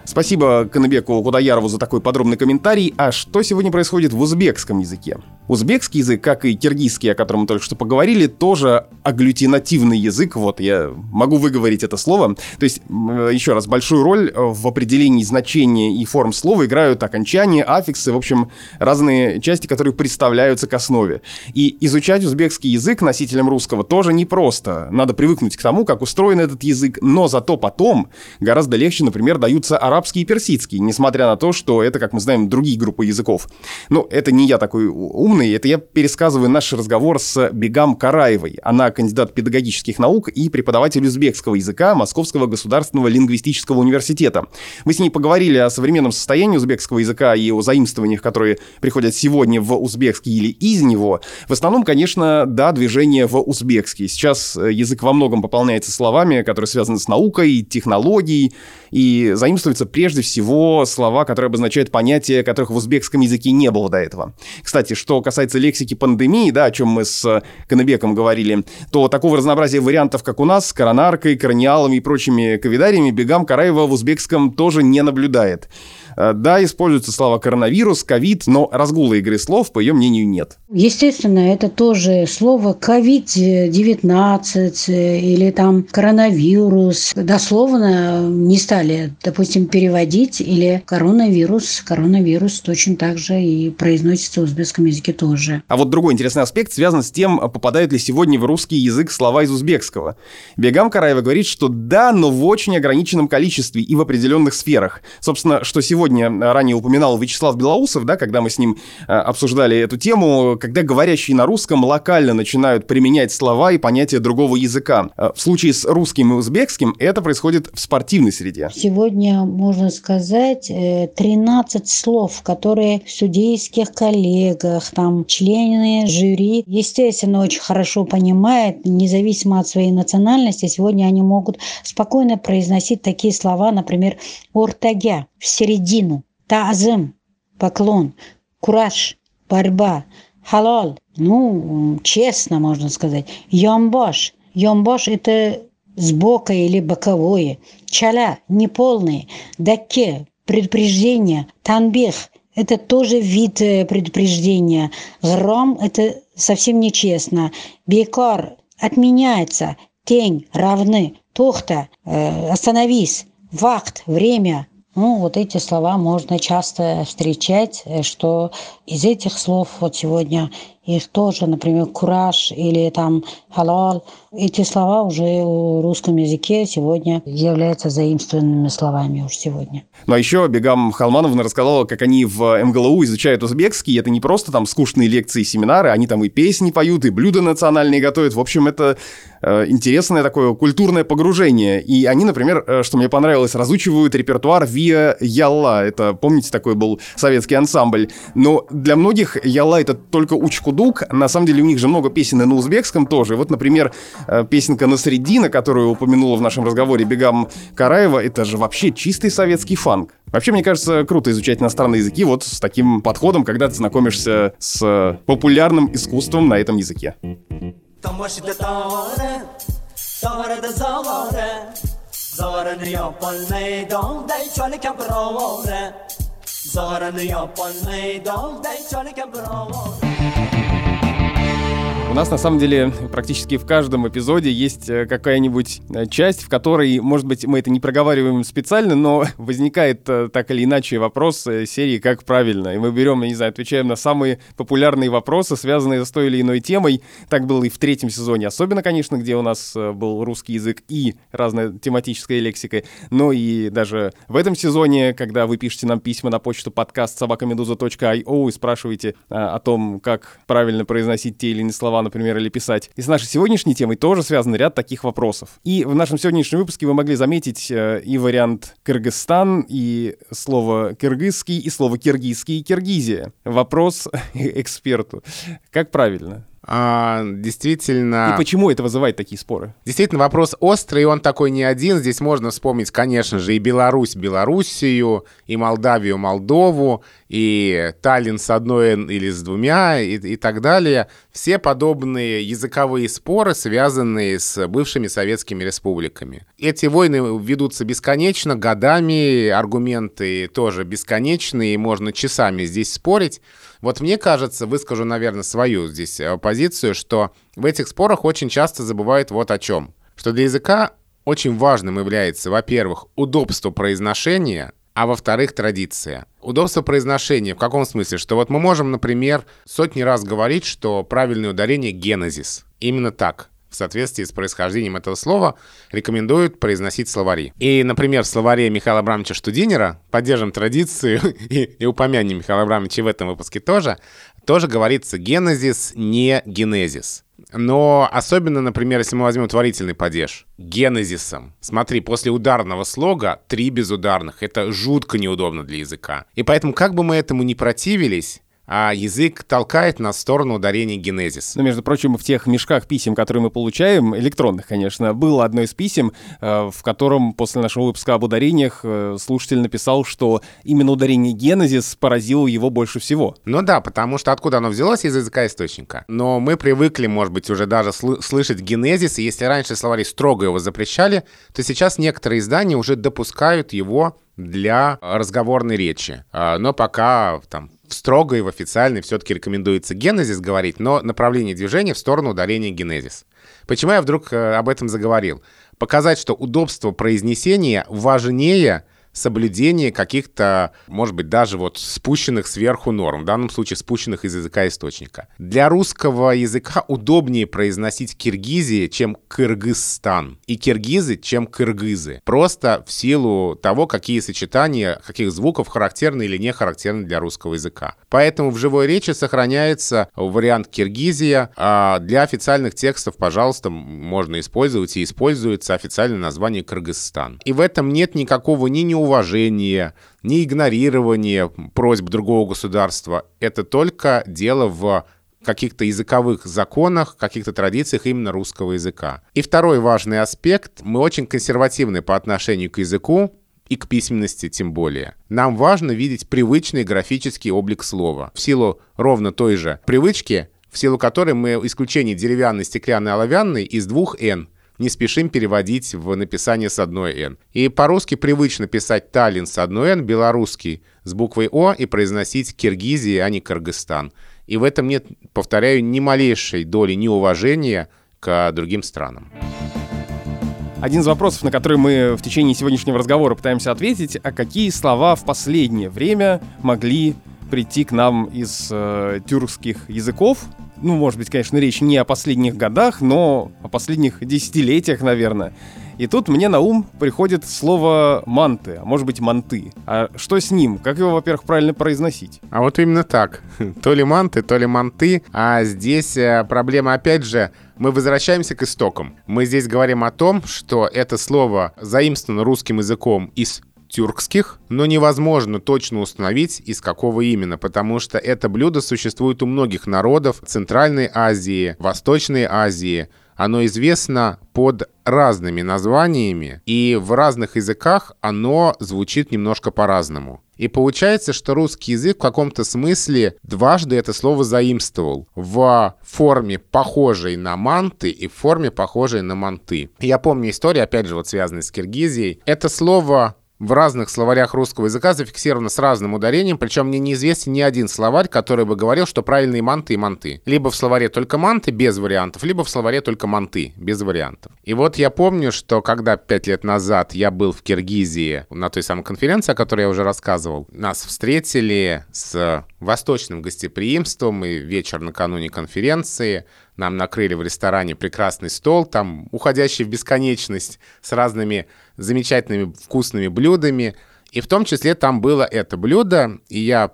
Спасибо Канабеку Кудаярову за такой подробный комментарий. А что сегодня происходит в узбекском языке? Узбекский язык, как и киргизский, о котором мы только что поговорили, тоже агглютинативный язык. Вот, я могу выговорить это слово. То есть, еще раз, большую роль в определении значения и форм слова играют окончания, аффиксы, в общем, разные части, которые представляются к основе. И изучать узбекский язык носителям русского тоже непросто. Надо привыкнуть к тому, как устроен этот язык, но зато потом гораздо легче, например, даются арабский и персидский, несмотря на то, что это, как мы знаем, другие группы языков. Но это не я такой умный, это я пересказываю наш разговор с Бегам Караевой. Она кандидат педагогических наук и преподаватель узбекского языка Московского государственного лингвистического университета. Мы с ней поговорили о современном состоянии узбекского языка и о заимствованиях, которые приходят сегодня в узбекский или из него. В основном, конечно, да, движение в узбекский. Сейчас э, язык во многом пополняется словами, которые связаны с наукой, технологией, и заимствуются прежде всего слова, которые обозначают понятия, которых в узбекском языке не было до этого. Кстати, что касается лексики пандемии, да, о чем мы с Конебеком говорили, то такого разнообразия вариантов, как у нас, с коронаркой, корониалами и прочими ковидариями, Бегам Караева в узбекском тоже не наблюдает. Э, да, используются слова коронавирус, ковид, но разгула игры слов, по ее мнению, нет. Естественно, это тоже слово ковид-19 э, или там коронавирус. Дословно не стали, допустим, переводить или коронавирус. Коронавирус точно так же и произносится в узбекском языке тоже. А вот другой интересный аспект связан с тем, попадают ли сегодня в русский язык слова из узбекского. Бегам Караева говорит, что да, но в очень ограниченном количестве и в определенных сферах. Собственно, что сегодня сегодня э, ранее упоминал Вячеслав Белоусов, да, когда мы с ним э, обсуждали эту тему, когда говорящие на русском локально начинают применять слова и понятия другого языка. Э, в случае с русским и узбекским это происходит в спортивной среде. Сегодня, можно сказать, 13 слов, которые в судейских коллегах, там, члены жюри, естественно, очень хорошо понимают, независимо от своей национальности, сегодня они могут спокойно произносить такие слова, например, «ортагя», в середину. Таазым – поклон, кураж – борьба, халал – ну, честно можно сказать. Йомбош – йомбош – это сбока или боковое. Чаля – неполные. Дакке – предупреждение. Танбих – это тоже вид э, предупреждения. Гром – это совсем нечестно. Бекор – отменяется. Тень – равны. Тухта э, – остановись. Вахт – время. Ну, вот эти слова можно часто встречать, э, что из этих слов вот сегодня их тоже, например, кураж или там халал, эти слова уже в русском языке сегодня являются заимствованными словами уж сегодня. Ну а еще Бегам Халмановна рассказала, как они в МГЛУ изучают узбекский. Это не просто там скучные лекции и семинары, они там и песни поют, и блюда национальные готовят. В общем, это э, интересное такое культурное погружение. И они, например, э, что мне понравилось, разучивают репертуар Виа Ялла. Это, помните, такой был советский ансамбль. Но для многих Ялла это только Курдук. На самом деле у них же много песен и на узбекском тоже. Вот, например, э, песенка «На средина», которую упомянула в нашем разговоре Бегам Караева, это же вообще чистый советский фанк. Вообще, мне кажется, круто изучать иностранные языки вот с таким подходом, когда ты знакомишься с популярным искусством на этом языке. Zorani yopolmaydi, olday cho'likam birovora у нас на самом деле практически в каждом эпизоде есть э, какая-нибудь э, часть, в которой, может быть, мы это не проговариваем специально, но возникает э, так или иначе вопрос серии «Как правильно?». И мы берем, я не знаю, отвечаем на самые популярные вопросы, связанные с той или иной темой. Так было и в третьем сезоне, особенно, конечно, где у нас был русский язык и разная тематическая лексика. Но и даже в этом сезоне, когда вы пишете нам письма на почту подкаст собакамедуза.io и спрашиваете о том, как правильно произносить те или иные слова например, или писать. И с нашей сегодняшней темой тоже связан ряд таких вопросов. И в нашем сегодняшнем выпуске вы могли заметить э, и вариант Кыргызстан, и слово киргизский, и слово киргизский, и Киргизия. Вопрос эксперту. Как правильно? А, действительно... И почему это вызывает такие споры? Действительно, вопрос острый, и он такой не один. Здесь можно вспомнить, конечно же, и Беларусь, Белоруссию, и Молдавию, Молдову, и Таллин с одной или с двумя, и, и так далее. Все подобные языковые споры, связанные с бывшими советскими республиками. Эти войны ведутся бесконечно, годами, аргументы тоже бесконечные, можно часами здесь спорить. Вот мне кажется, выскажу, наверное, свою здесь э, позицию, что в этих спорах очень часто забывают вот о чем. Что для языка очень важным является, во-первых, удобство произношения, а во-вторых, традиция. Удобство произношения в каком смысле? Что вот мы можем, например, сотни раз говорить, что правильное ударение — генезис. Именно так в соответствии с происхождением этого слова рекомендуют произносить словари. И, например, в словаре Михаила Абрамовича Штудинера, поддержим традицию и, и упомянем Михаила Абрамовича в этом выпуске тоже, тоже говорится генезис, не генезис. Но особенно, например, если мы возьмем творительный падеж, генезисом. Смотри, после ударного слога три безударных. Это жутко неудобно для языка. И поэтому, как бы мы этому не противились, а язык толкает на сторону ударения генезис. Но, между прочим, в тех мешках писем, которые мы получаем, электронных, конечно, было одно из писем, э, в котором после нашего выпуска об ударениях э, слушатель написал, что именно ударение генезис поразило его больше всего. Ну да, потому что откуда оно взялось? Из языка источника. Но мы привыкли, может быть, уже даже сл- слышать генезис, и если раньше словари строго его запрещали, то сейчас некоторые издания уже допускают его для разговорной речи. А, но пока там в строгой, в официальной все-таки рекомендуется генезис говорить, но направление движения в сторону ударения генезис. Почему я вдруг э, об этом заговорил? Показать, что удобство произнесения важнее соблюдение каких-то, может быть, даже вот спущенных сверху норм, в данном случае спущенных из языка источника. Для русского языка удобнее произносить Киргизии, чем Кыргызстан, и киргизы, чем кыргызы. Просто в силу того, какие сочетания, каких звуков характерны или не характерны для русского языка. Поэтому в живой речи сохраняется вариант Киргизия, а для официальных текстов, пожалуйста, можно использовать и используется официальное название Кыргызстан. И в этом нет никакого ни неуважения, неуважение, не игнорирование просьб другого государства. Это только дело в каких-то языковых законах, каких-то традициях именно русского языка. И второй важный аспект. Мы очень консервативны по отношению к языку, и к письменности тем более. Нам важно видеть привычный графический облик слова. В силу ровно той же привычки, в силу которой мы исключение деревянной, стеклянной, оловянной из двух «н» не спешим переводить в написание с одной «н». И по-русски привычно писать «Таллин» с одной «н», белорусский с буквой «о» и произносить «Киргизия», а не «Кыргызстан». И в этом нет, повторяю, ни малейшей доли неуважения к другим странам. Один из вопросов, на который мы в течение сегодняшнего разговора пытаемся ответить, а какие слова в последнее время могли прийти к нам из э, тюркских языков, ну, может быть, конечно, речь не о последних годах, но о последних десятилетиях, наверное. И тут мне на ум приходит слово «манты», а может быть «манты». А что с ним? Как его, во-первых, правильно произносить? А вот именно так. То ли манты, то ли манты. А здесь э, проблема, опять же, мы возвращаемся к истокам. Мы здесь говорим о том, что это слово заимствовано русским языком из тюркских, но невозможно точно установить, из какого именно, потому что это блюдо существует у многих народов Центральной Азии, Восточной Азии. Оно известно под разными названиями, и в разных языках оно звучит немножко по-разному. И получается, что русский язык в каком-то смысле дважды это слово заимствовал в форме похожей на манты и в форме похожей на манты. Я помню историю, опять же, вот связанную с Киргизией. Это слово в разных словарях русского языка зафиксировано с разным ударением, причем мне неизвестен ни один словарь, который бы говорил, что правильные манты и манты. Либо в словаре только манты без вариантов, либо в словаре только манты без вариантов. И вот я помню, что когда пять лет назад я был в Киргизии на той самой конференции, о которой я уже рассказывал, нас встретили с восточным гостеприимством и вечер накануне конференции нам накрыли в ресторане прекрасный стол, там уходящий в бесконечность с разными замечательными вкусными блюдами. И в том числе там было это блюдо, и я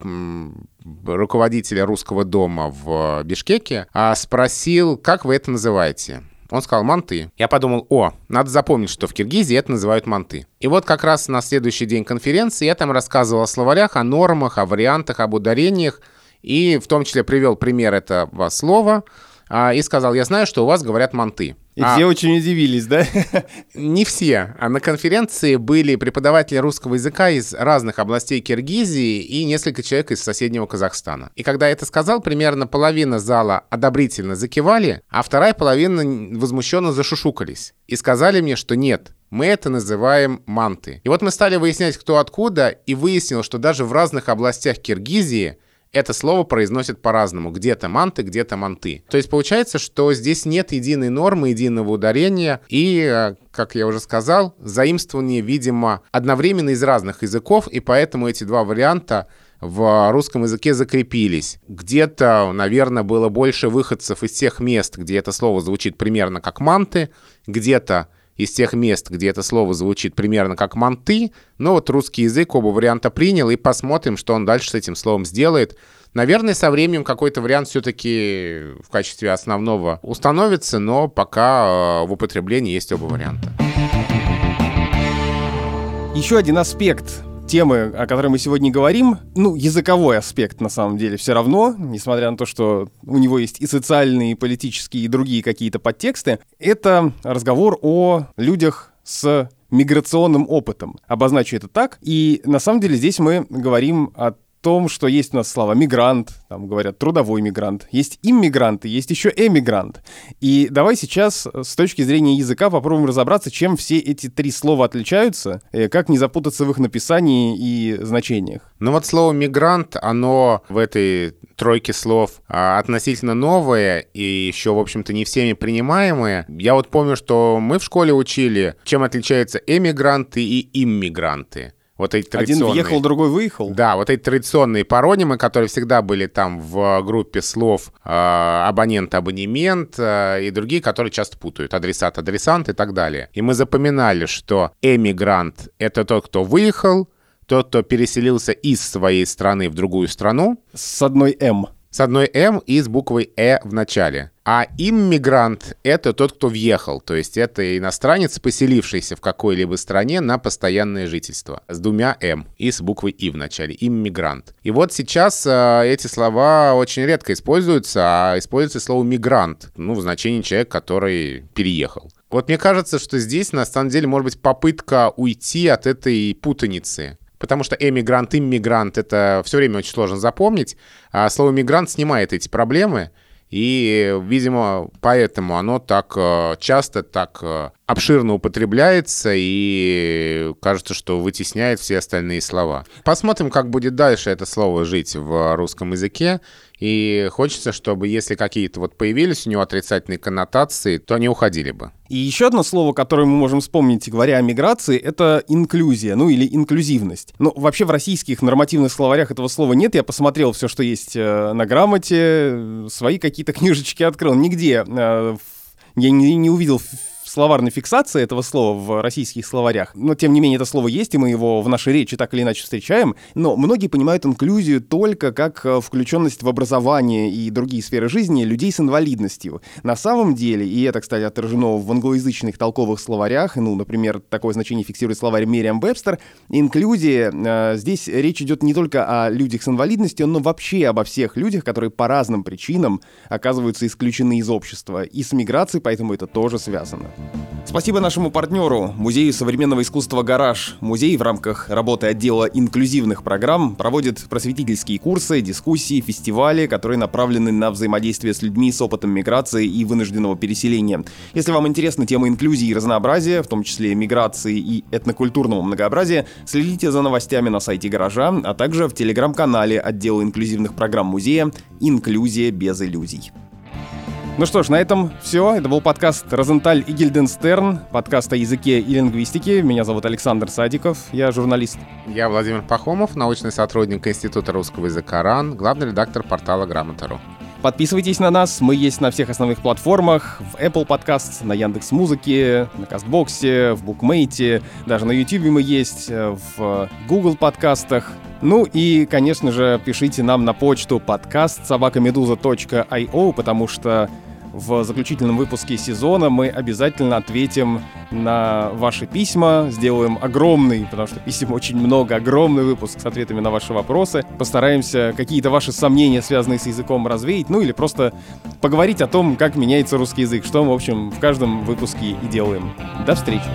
руководителя русского дома в Бишкеке а, спросил, как вы это называете. Он сказал манты. Я подумал, о, надо запомнить, что в Киргизии это называют манты. И вот как раз на следующий день конференции я там рассказывал о словарях, о нормах, о вариантах, об ударениях, и в том числе привел пример этого слова – а, и сказал, я знаю, что у вас говорят манты. И а, все очень удивились, да? Не все. А на конференции были преподаватели русского языка из разных областей Киргизии и несколько человек из соседнего Казахстана. И когда я это сказал, примерно половина зала одобрительно закивали, а вторая половина возмущенно зашушукались. И сказали мне, что нет, мы это называем манты. И вот мы стали выяснять, кто откуда, и выяснил, что даже в разных областях Киргизии это слово произносят по-разному. Где-то манты, где-то манты. То есть получается, что здесь нет единой нормы, единого ударения. И, э, как я уже сказал, заимствование, видимо, одновременно из разных языков. И поэтому эти два варианта в русском языке закрепились. Где-то, наверное, было больше выходцев из тех мест, где это слово звучит примерно как манты, где-то из тех мест, где это слово звучит примерно как «манты», но вот русский язык оба варианта принял, и посмотрим, что он дальше с этим словом сделает. Наверное, со временем какой-то вариант все-таки в качестве основного установится, но пока э, в употреблении есть оба варианта. Еще один аспект темы, о которой мы сегодня говорим, ну, языковой аспект на самом деле все равно, несмотря на то, что у него есть и социальные, и политические, и другие какие-то подтексты, это разговор о людях с миграционным опытом. Обозначу это так. И на самом деле здесь мы говорим о том, что есть у нас слова «мигрант», там говорят «трудовой мигрант», есть иммигранты, есть еще эмигрант. И давай сейчас с точки зрения языка попробуем разобраться, чем все эти три слова отличаются, и как не запутаться в их написании и значениях. Ну вот слово «мигрант», оно в этой тройке слов а, относительно новое и еще, в общем-то, не всеми принимаемое. Я вот помню, что мы в школе учили, чем отличаются эмигранты и иммигранты. Вот эти Один въехал, другой выехал? Да, вот эти традиционные паронимы, которые всегда были там в группе слов э, абонент-абонемент э, и другие, которые часто путают. Адресат-адресант и так далее. И мы запоминали, что эмигрант — это тот, кто выехал, тот, кто переселился из своей страны в другую страну. С одной «М». С одной «М» и с буквой «Э» в начале. А иммигрант — это тот, кто въехал, то есть это иностранец, поселившийся в какой-либо стране на постоянное жительство, с двумя «м» и с буквой «и» в начале, иммигрант. И вот сейчас э, эти слова очень редко используются, а используется слово «мигрант», ну, в значении человека, который переехал. Вот мне кажется, что здесь на самом деле может быть попытка уйти от этой путаницы. Потому что эмигрант, иммигрант — это все время очень сложно запомнить, а слово «мигрант» снимает эти проблемы — и, видимо, поэтому оно так э, часто, так э, обширно употребляется и кажется, что вытесняет все остальные слова. Посмотрим, как будет дальше это слово жить в русском языке. И хочется, чтобы если какие-то вот появились у него отрицательные коннотации, то они уходили бы. И еще одно слово, которое мы можем вспомнить, говоря о миграции, это инклюзия, ну или инклюзивность. Но вообще в российских нормативных словарях этого слова нет. Я посмотрел все, что есть э, на грамоте, свои какие-то книжечки открыл. Нигде э, я не, не увидел словарной фиксации этого слова в российских словарях, но тем не менее это слово есть, и мы его в нашей речи так или иначе встречаем, но многие понимают инклюзию только как э, включенность в образование и другие сферы жизни людей с инвалидностью. На самом деле, и это, кстати, отражено в англоязычных толковых словарях, ну, например, такое значение фиксирует словарь Мериам Вебстер, инклюзия, э, здесь речь идет не только о людях с инвалидностью, но вообще обо всех людях, которые по разным причинам оказываются исключены из общества. И с миграцией поэтому это тоже связано. Спасибо нашему партнеру, Музею современного искусства «Гараж». Музей в рамках работы отдела инклюзивных программ проводит просветительские курсы, дискуссии, фестивали, которые направлены на взаимодействие с людьми с опытом миграции и вынужденного переселения. Если вам интересна тема инклюзии и разнообразия, в том числе миграции и этнокультурного многообразия, следите за новостями на сайте «Гаража», а также в телеграм-канале отдела инклюзивных программ музея «Инклюзия без иллюзий». Ну что ж, на этом все. Это был подкаст «Розенталь и Гильденстерн», подкаст о языке и лингвистике. Меня зовут Александр Садиков, я журналист. Я Владимир Пахомов, научный сотрудник Института русского языка РАН, главный редактор портала Грамота.ру. Подписывайтесь на нас, мы есть на всех основных платформах, в Apple Podcast, на Яндекс Музыке, на Кастбоксе, в Букмейте, даже на YouTube мы есть, в Google подкастах. Ну и, конечно же, пишите нам на почту подкаст собакамедуза.io, потому что в заключительном выпуске сезона мы обязательно ответим на ваши письма, сделаем огромный, потому что писем очень много, огромный выпуск с ответами на ваши вопросы. Постараемся какие-то ваши сомнения, связанные с языком, развеять, ну или просто поговорить о том, как меняется русский язык, что мы, в общем, в каждом выпуске и делаем. До встречи!